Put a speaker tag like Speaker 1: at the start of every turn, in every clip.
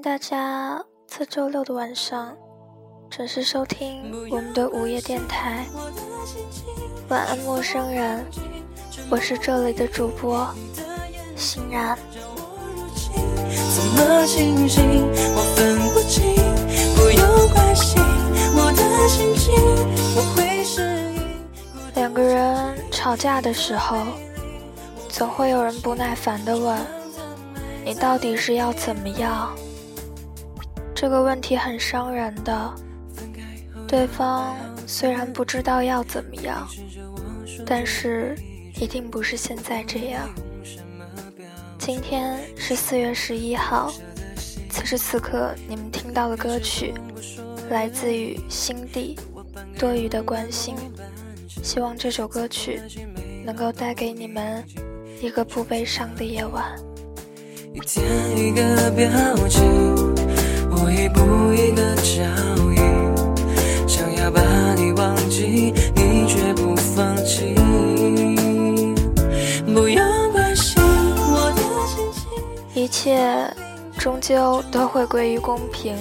Speaker 1: 迎大家在周六的晚上准时收听我们的午夜电台。晚安，陌生人，我是这里的主播欣然。两个人吵架的时候，总会有人不耐烦的问：“你到底是要怎么样？”这个问题很伤人的。对方虽然不知道要怎么样，但是一定不是现在这样。今天是四月十一号，此时此刻你们听到的歌曲来自于心底多余的关心。希望这首歌曲能够带给你们一个不悲伤的夜晚。
Speaker 2: 一天一个表情，我一步一个脚印，想要把你忘记，你却不放弃。不要关心我的心情，
Speaker 1: 一切终究都会归于公平，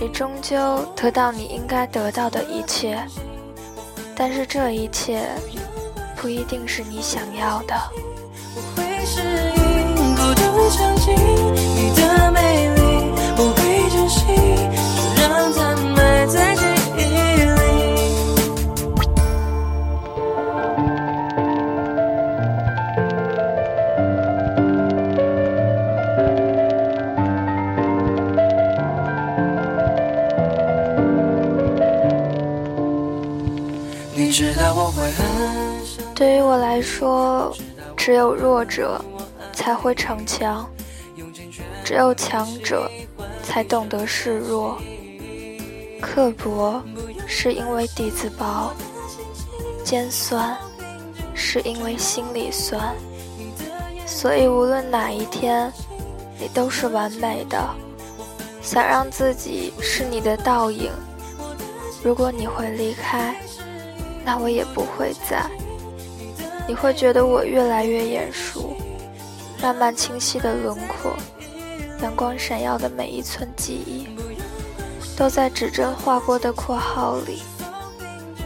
Speaker 1: 你终究得到你应该得到的一切。但是这一切不一定是你想要的。
Speaker 2: 我会适应孤独场景，
Speaker 1: 对于我来说，只有弱者才会逞强，只有强者才懂得示弱。刻薄是因为底子薄，尖酸是因为心里酸。所以无论哪一天，你都是完美的。想让自己是你的倒影，如果你会离开，那我也不会在。你会觉得我越来越眼熟，慢慢清晰的轮廓，阳光闪耀的每一寸记忆，都在指针划过的括号里。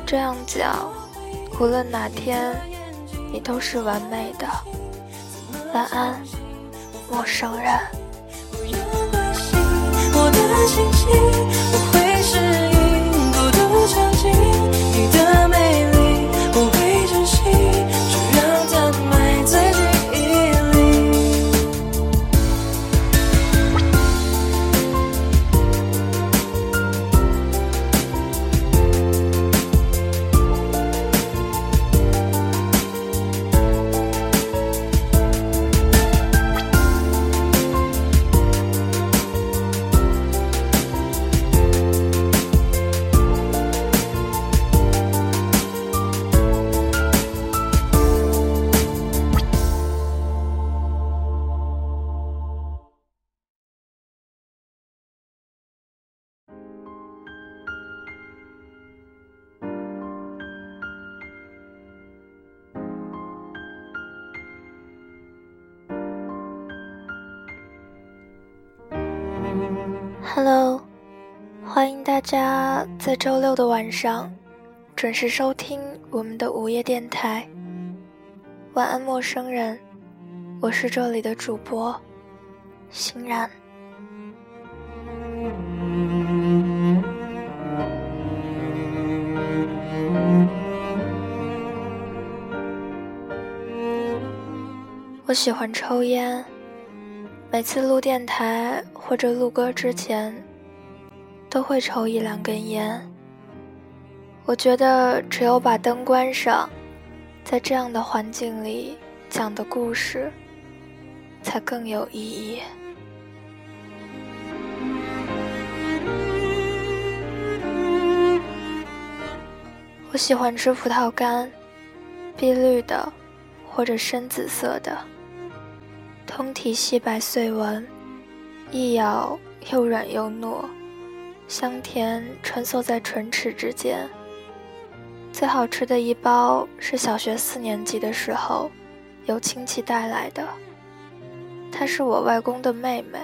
Speaker 1: 这样讲，无论哪天，你都是完美的。晚安，陌生人。
Speaker 2: 我的心情，
Speaker 1: Hello，欢迎大家在周六的晚上准时收听我们的午夜电台。晚安，陌生人，我是这里的主播欣然。我喜欢抽烟。每次录电台或者录歌之前，都会抽一两根烟。我觉得只有把灯关上，在这样的环境里讲的故事，才更有意义。我喜欢吃葡萄干，碧绿的，或者深紫色的。通体细白碎纹，一咬又软又糯，香甜穿梭在唇齿之间。最好吃的一包是小学四年级的时候，由亲戚带来的。她是我外公的妹妹，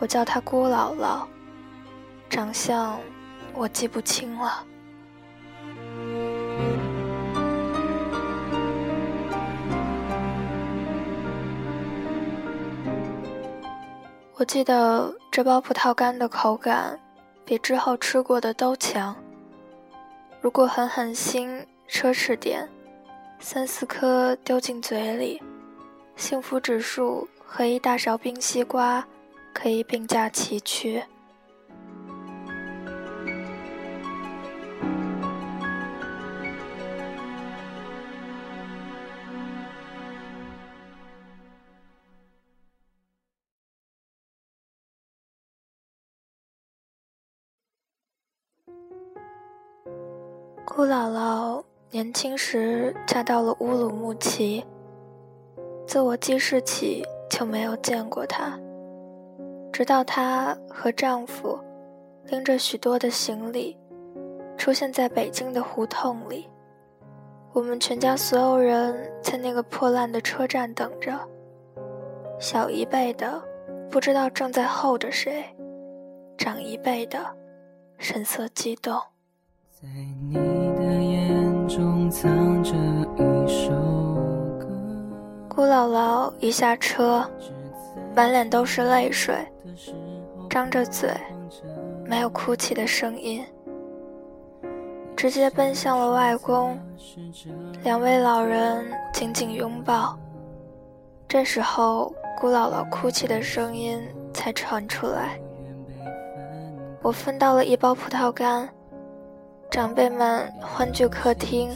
Speaker 1: 我叫她姑姥姥，长相我记不清了。我记得这包葡萄干的口感比之后吃过的都强。如果狠狠心、奢侈点，三四颗丢进嘴里，幸福指数和一大勺冰西瓜可以并驾齐驱。姑姥姥年轻时嫁到了乌鲁木齐，自我记事起就没有见过她。直到她和丈夫拎着许多的行李出现在北京的胡同里，我们全家所有人在那个破烂的车站等着。小一辈的不知道正在候着谁，长一辈的神色激动。在你中藏着一首歌。姑姥姥一下车，满脸都是泪水，张着嘴，没有哭泣的声音，直接奔向了外公。两位老人紧紧拥抱。这时候，姑姥姥哭泣的声音才传出来。我分到了一包葡萄干。长辈们欢聚客厅，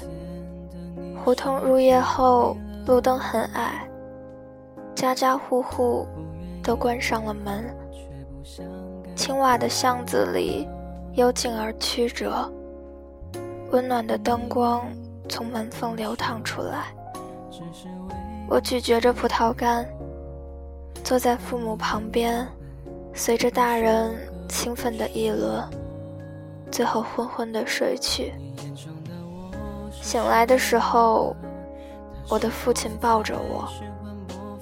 Speaker 1: 胡同入夜后路灯很矮，家家户户都关上了门。青瓦的巷子里幽静而曲折，温暖的灯光从门缝流淌出来。我咀嚼着葡萄干，坐在父母旁边，随着大人兴奋的议论。最后昏昏的睡去。醒来的时候，我的父亲抱着我，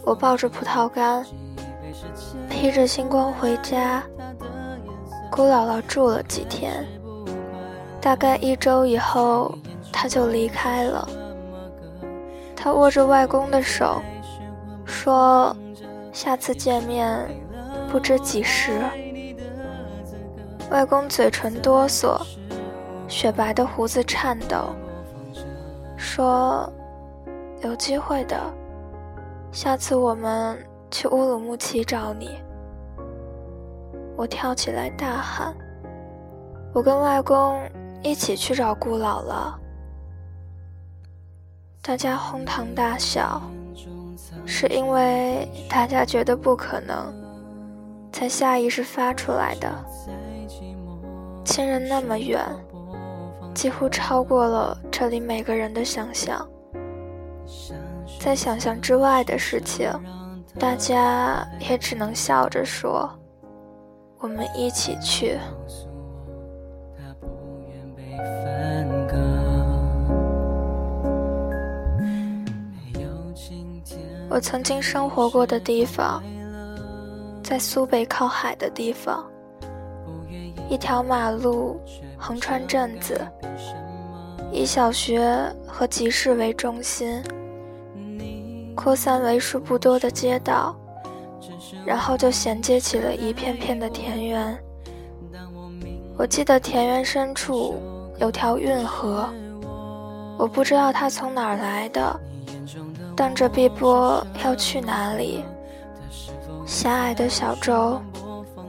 Speaker 1: 我抱着葡萄干，披着星光回家。姑姥姥住了几天，大概一周以后，她就离开了。她握着外公的手，说：“下次见面，不知几时。”外公嘴唇哆嗦，雪白的胡子颤抖，说：“有机会的，下次我们去乌鲁木齐找你。”我跳起来大喊：“我跟外公一起去找姑姥姥！”大家哄堂大笑，是因为大家觉得不可能，才下意识发出来的。亲人那么远，几乎超过了这里每个人的想象。在想象之外的事情，大家也只能笑着说：“我们一起去。”我曾经生活过的地方，在苏北靠海的地方。一条马路横穿镇子，以小学和集市为中心，扩散为数不多的街道，然后就衔接起了一片片的田园。我记得田园深处有条运河，我不知道它从哪儿来的，但这碧波要去哪里。狭隘的小舟，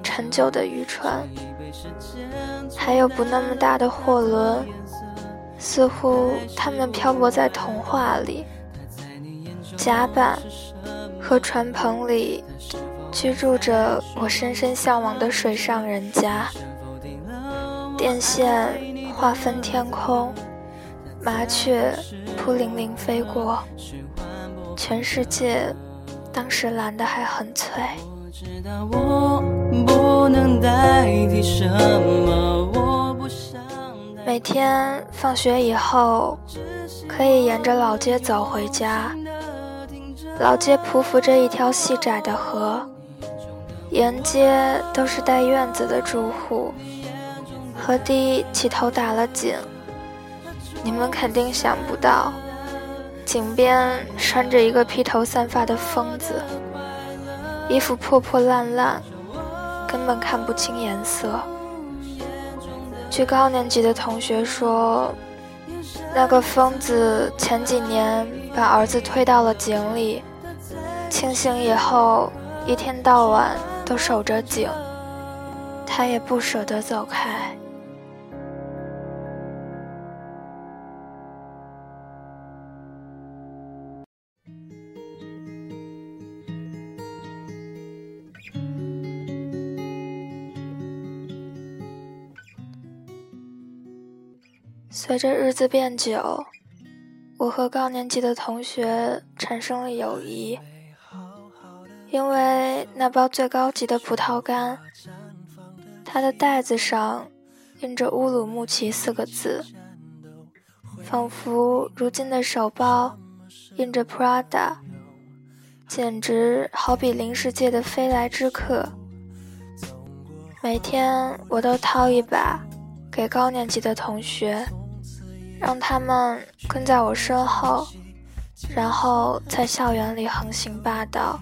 Speaker 1: 陈旧的渔船。还有不那么大的货轮，似乎它们漂泊在童话里。甲板和船棚里居住着我深深向往的水上人家。电线划分天空，麻雀扑零零飞过。全世界当时蓝的还很翠。不能代替什么。我不想每天放学以后，可以沿着老街走回家。老街匍匐着一条细窄的河，沿街都是带院子的住户。河堤起头打了井，你们肯定想不到，井边拴着一个披头散发的疯子，衣服破破烂烂，根本看不清颜色。据高年级的同学说。那个疯子前几年把儿子推到了井里，清醒以后一天到晚都守着井，他也不舍得走开。着日子变久，我和高年级的同学产生了友谊。因为那包最高级的葡萄干，它的袋子上印着“乌鲁木齐”四个字，仿佛如今的手包印着 Prada，简直好比零食界的飞来之客。每天我都掏一把给高年级的同学。让他们跟在我身后，然后在校园里横行霸道。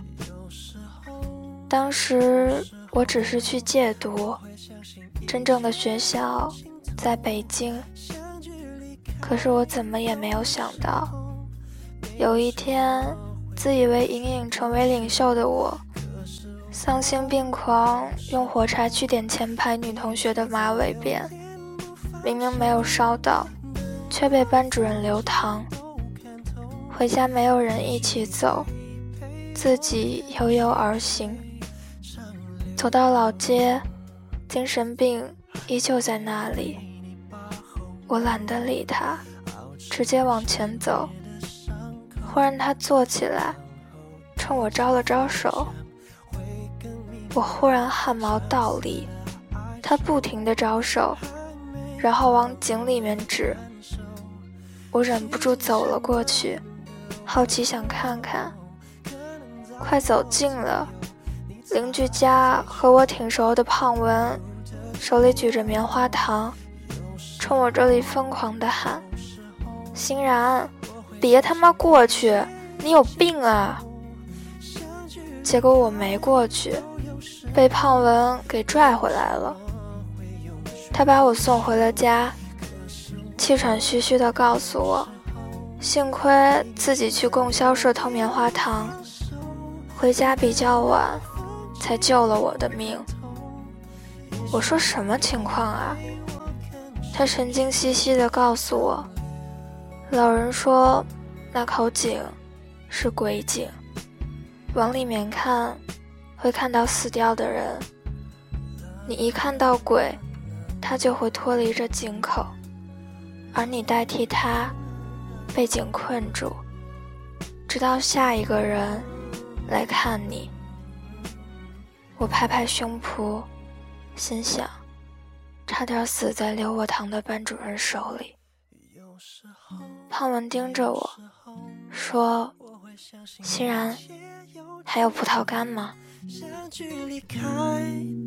Speaker 1: 当时我只是去戒毒，真正的学校在北京。可是我怎么也没有想到，有一天，自以为隐隐成为领袖的我，丧心病狂用火柴去点前排女同学的马尾辫，明明没有烧到。却被班主任留堂，回家没有人一起走，自己悠悠而行。走到老街，精神病依旧在那里。我懒得理他，直接往前走。忽然他坐起来，冲我招了招手。我忽然汗毛倒立，他不停地招手，然后往井里面指。我忍不住走了过去，好奇想看看。快走近了，邻居家和我挺熟的胖文，手里举着棉花糖，冲我这里疯狂的喊：“欣然，别他妈过去，你有病啊！”结果我没过去，被胖文给拽回来了。他把我送回了家。气喘吁吁地告诉我：“幸亏自己去供销社偷棉花糖，回家比较晚，才救了我的命。”我说：“什么情况啊？”他神经兮兮地告诉我：“老人说，那口井是鬼井，往里面看会看到死掉的人。你一看到鬼，他就会脱离这井口。”而你代替他被井困住，直到下一个人来看你。我拍拍胸脯，心想：差点死在留我堂的班主任手里。胖文盯着我说：“欣然，还有葡萄干吗？”想去
Speaker 2: 离开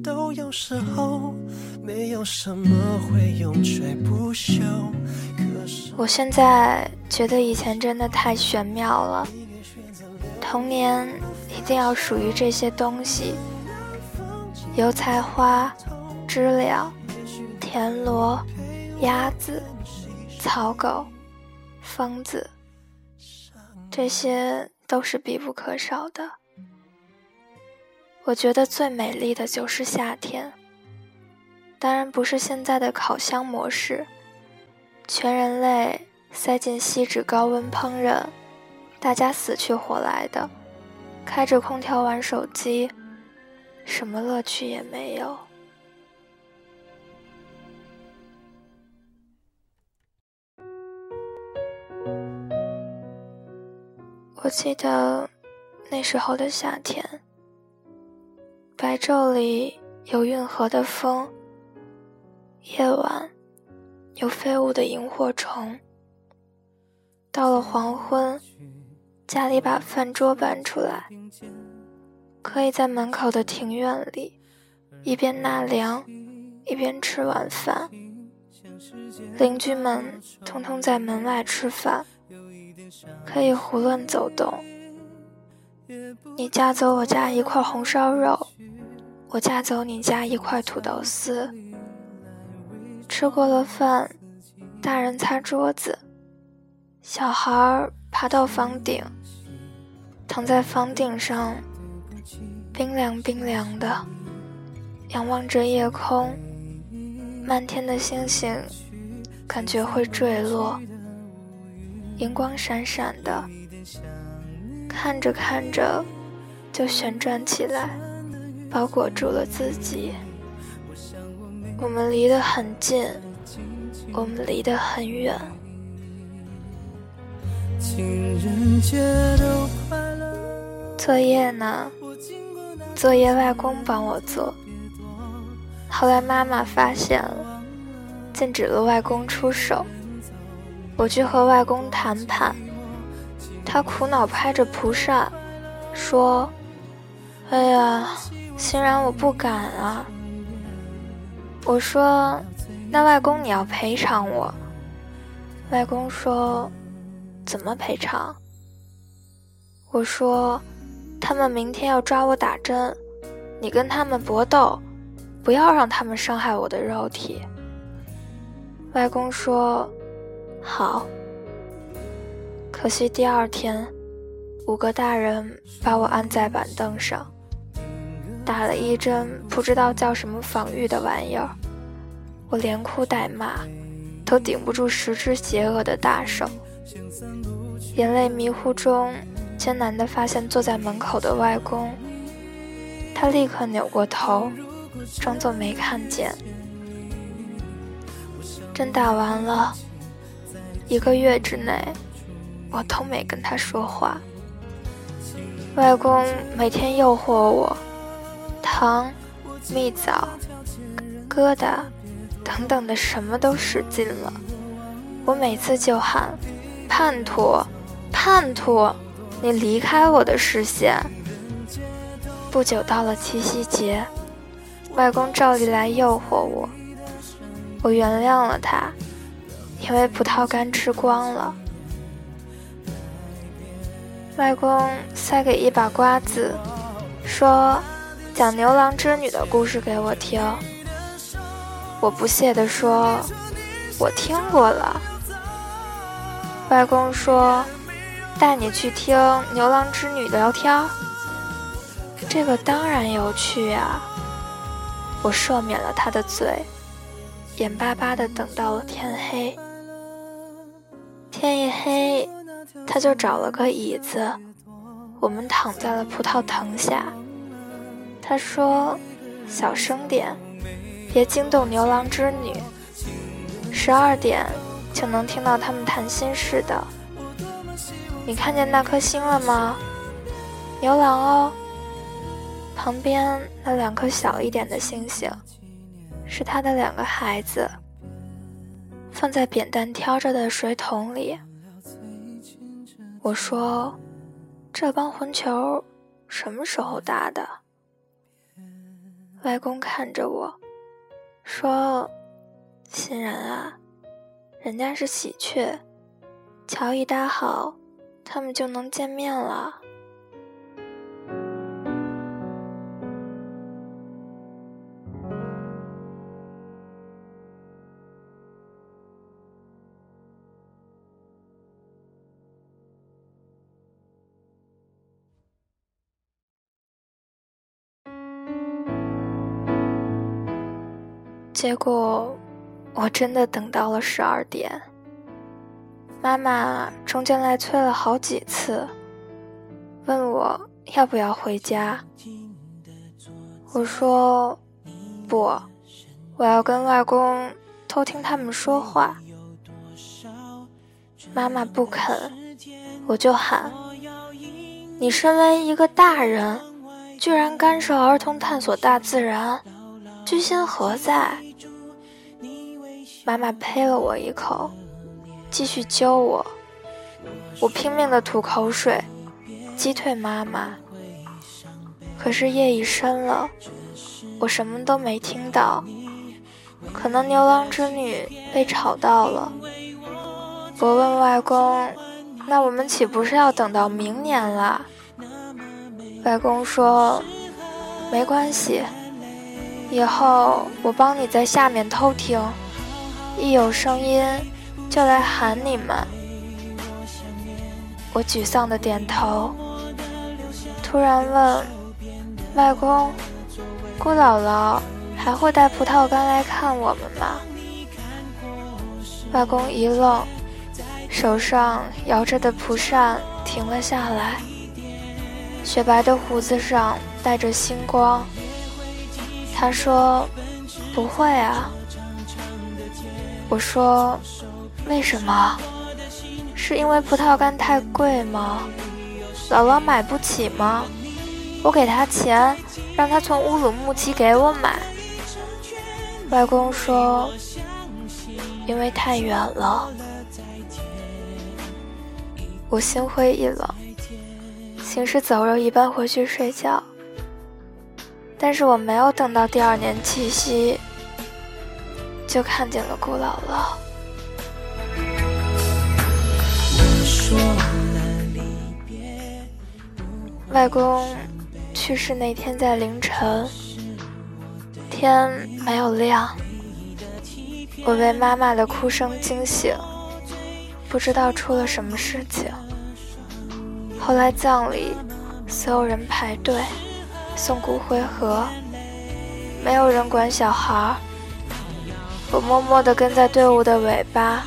Speaker 2: 都有时候，没有什么会永垂不朽
Speaker 1: 我现在觉得以前真的太玄妙了。童年一定要属于这些东西：油菜花、知了、田螺、鸭子、草狗、疯子，这些都是必不可少的。我觉得最美丽的就是夏天，当然不是现在的烤箱模式，全人类塞进锡纸高温烹饪，大家死去活来的，开着空调玩手机，什么乐趣也没有。我记得那时候的夏天。白昼里有运河的风，夜晚有飞舞的萤火虫。到了黄昏，家里把饭桌搬出来，可以在门口的庭院里，一边纳凉，一边吃晚饭。邻居们通通在门外吃饭，可以胡乱走动。你夹走我家一块红烧肉，我夹走你家一块土豆丝。吃过了饭，大人擦桌子，小孩爬到房顶，躺在房顶上，冰凉冰凉的，仰望着夜空，漫天的星星，感觉会坠落，银光闪闪的，看着看着就旋转起来，包裹住了自己。我们离得很近，我们离得很远。作业呢？作业外公帮我做。后来妈妈发现了，禁止了外公出手。我去和外公谈判，他苦恼拍着蒲扇，说：“哎呀，欣然我不敢啊。”我说：“那外公你要赔偿我。”外公说：“怎么赔偿？”我说：“他们明天要抓我打针，你跟他们搏斗，不要让他们伤害我的肉体。”外公说：“好。”可惜第二天，五个大人把我按在板凳上。打了一针不知道叫什么防御的玩意儿，我连哭带骂，都顶不住十只邪恶的大手。眼泪迷糊中，艰难地发现坐在门口的外公。他立刻扭过头，装作没看见。针打完了，一个月之内，我都没跟他说话。外公每天诱惑我。糖、蜜枣、疙瘩等等的，什么都使尽了。我每次就喊：“叛徒，叛徒，你离开我的视线！”不久到了七夕节，外公照例来诱惑我，我原谅了他，因为葡萄干吃光了。外公塞给一把瓜子，说。讲牛郎织女的故事给我听，我不屑地说：“我听过了。”外公说：“带你去听牛郎织女聊天，这个当然有趣呀。”我赦免了他的罪，眼巴巴地等到了天黑。天一黑，他就找了个椅子，我们躺在了葡萄藤下。他说：“小声点，别惊动牛郎织女。十二点就能听到他们谈心事的。你看见那颗星了吗？牛郎哦，旁边那两颗小一点的星星，是他的两个孩子，放在扁担挑着的水桶里。”我说：“这帮混球什么时候打的？”外公看着我，说：“欣然啊，人家是喜鹊，桥一搭好，他们就能见面了。”结果，我真的等到了十二点。妈妈中间来催了好几次，问我要不要回家。我说不，我要跟外公偷听他们说话。妈妈不肯，我就喊：“你身为一个大人，居然干涉儿童探索大自然，居心何在？”妈妈呸了我一口，继续揪我。我拼命的吐口水，击退妈妈。可是夜已深了，我什么都没听到。可能牛郎织女被吵到了。我问外公：“那我们岂不是要等到明年了？”外公说：“没关系，以后我帮你在下面偷听，一有声音就来喊你们。”我沮丧的点头，突然问外公：“姑姥姥还会带葡萄干来看我们吗？”外公一愣，手上摇着的蒲扇停了下来。雪白的胡子上带着星光。他说：“不会啊。”我说：“为什么？是因为葡萄干太贵吗？姥姥买不起吗？我给她钱，让她从乌鲁木齐给我买。”外公说：“因为太远了。”我心灰意冷。行尸走肉一般回去睡觉，但是我没有等到第二年七夕，就看见了顾姥姥。外公去世那天在凌晨，天没有亮，我被妈妈的哭声惊醒，不知道出了什么事情。后来葬礼，所有人排队送骨灰盒，没有人管小孩。我默默地跟在队伍的尾巴，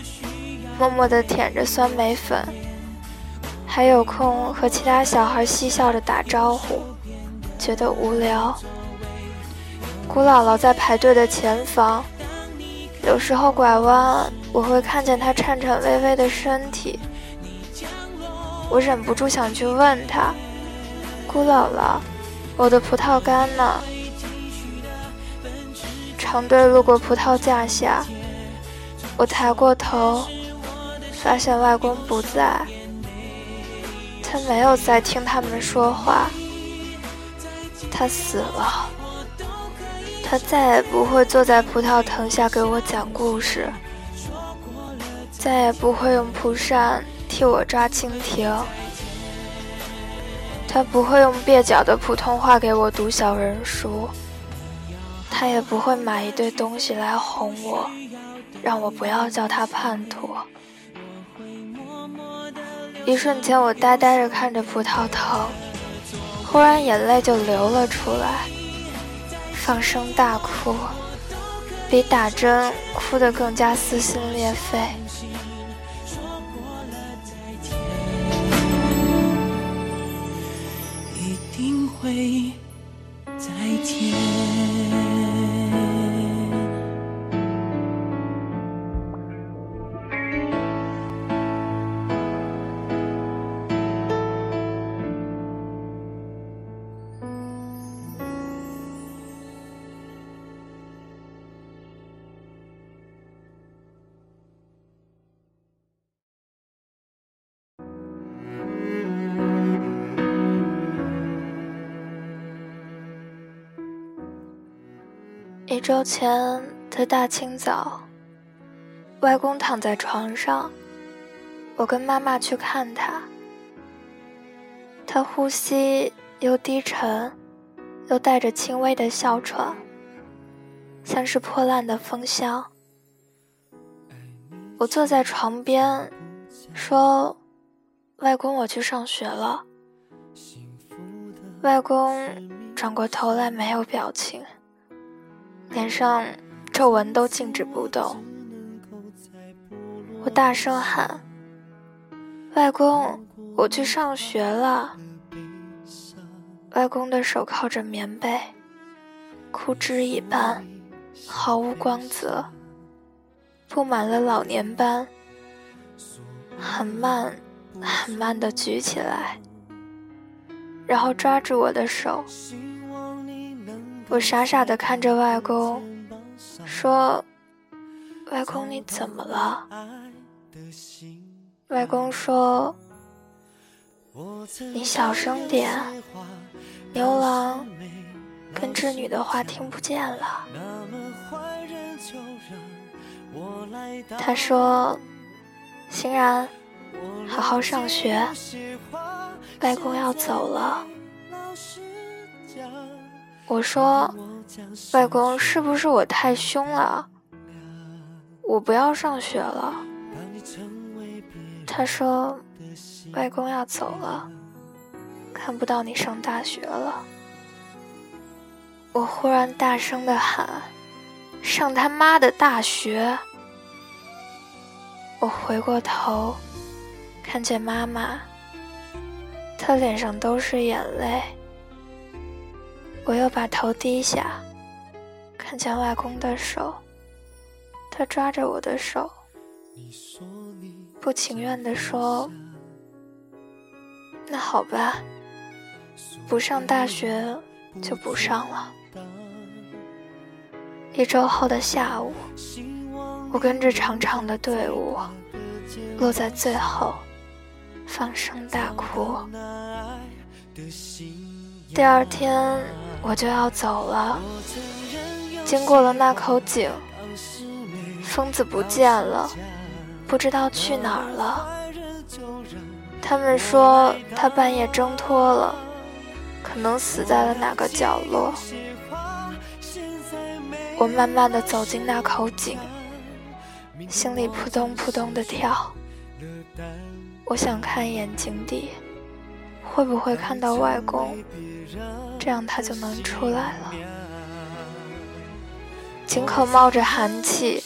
Speaker 1: 默默地舔着酸梅粉，还有空和其他小孩嬉笑着打招呼，觉得无聊。姑姥姥在排队的前方，有时候拐弯，我会看见她颤颤巍巍的身体。我忍不住想去问她：“姑姥姥，我的葡萄干呢？”长队路过葡萄架下，我抬过头，发现外公不在。他没有在听他们说话，他死了。他再也不会坐在葡萄藤下给我讲故事，再也不会用蒲扇。替我抓蜻蜓，他不会用蹩脚的普通话给我读小人书，他也不会买一堆东西来哄我，让我不要叫他叛徒。一瞬间，我呆呆地看着葡萄藤，忽然眼泪就流了出来，放声大哭，比打针哭得更加撕心裂肺。一定会再见。周前的大清早，外公躺在床上，我跟妈妈去看他。他呼吸又低沉，又带着轻微的哮喘，像是破烂的风箱。我坐在床边，说：“外公，我去上学了。”外公转过头来，没有表情。脸上皱纹都静止不动，我大声喊：“外公，我去上学了。”外公的手靠着棉被，枯枝一般，毫无光泽，布满了老年斑。很慢，很慢地举起来，然后抓住我的手。我傻傻的看着外公，说：“外公，你怎么了？”外公说：“你小声点，牛郎跟织女的话听不见了。”他说：“欣然，好好上学，外公要走了。”我说：“外公，是不是我太凶了？我不要上学了。”他说：“外公要走了，看不到你上大学了。”我忽然大声的喊：“上他妈的大学！”我回过头，看见妈妈，她脸上都是眼泪。我又把头低下，看见外公的手，他抓着我的手，不情愿地说：“那好吧，不上大学就不上了。”一周后的下午，我跟着长长的队伍，落在最后，放声大哭。第二天。我就要走了，经过了那口井，疯子不见了，不知道去哪儿了。他们说他半夜挣脱了，可能死在了哪个角落。我慢慢的走进那口井，心里扑通扑通的跳。我想看一眼井底，会不会看到外公？这样他就能出来了。井口冒着寒气，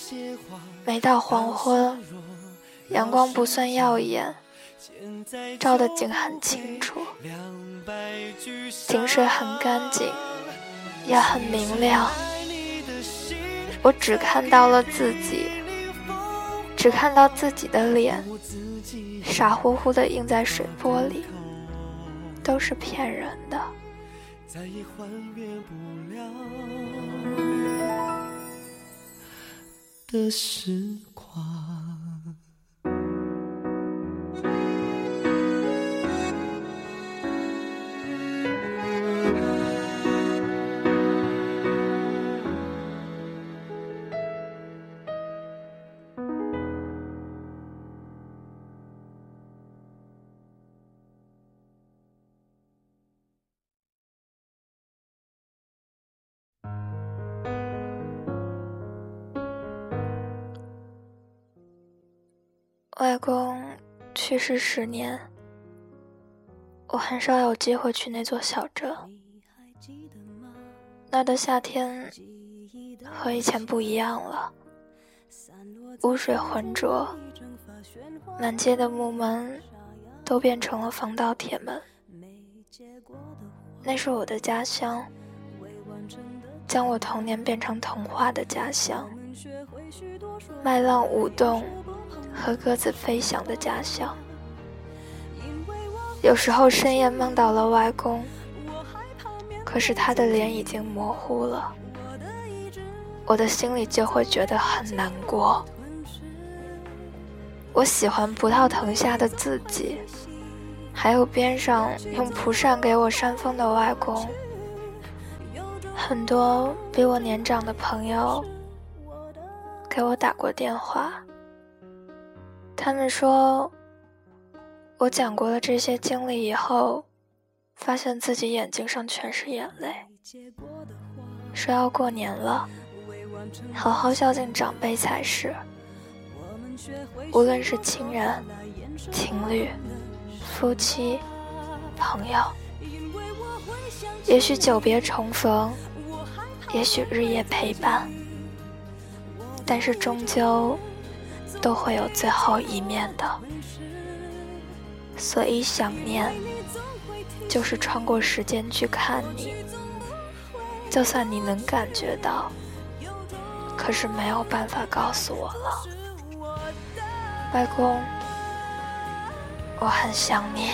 Speaker 1: 每到黄昏，阳光不算耀眼，照的井很清楚，井水很干净，也很明亮。我只看到了自己，只看到自己的脸，傻乎乎的映在水波里，都是骗人的。再也还原不了的时光。外公去世十年，我很少有机会去那座小镇。那的夏天和以前不一样了，污水浑浊，满街的木门都变成了防盗铁门。那是我的家乡，将我童年变成童话的家乡，麦浪舞动。和鸽子飞翔的家乡，有时候深夜梦到了外公，可是他的脸已经模糊了，我的心里就会觉得很难过。我喜欢葡萄藤下的自己，还有边上用蒲扇给我扇风的外公，很多比我年长的朋友给我打过电话。他们说，我讲过了这些经历以后，发现自己眼睛上全是眼泪。说要过年了，好好孝敬长辈才是。无论是亲人、情侣、夫妻、朋友，也许久别重逢，也许日夜陪伴，但是终究。都会有最后一面的，所以想念就是穿过时间去看你。就算你能感觉到，可是没有办法告诉我了，外公，我很想念。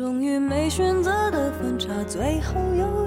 Speaker 2: 终于没选择的分岔，最后又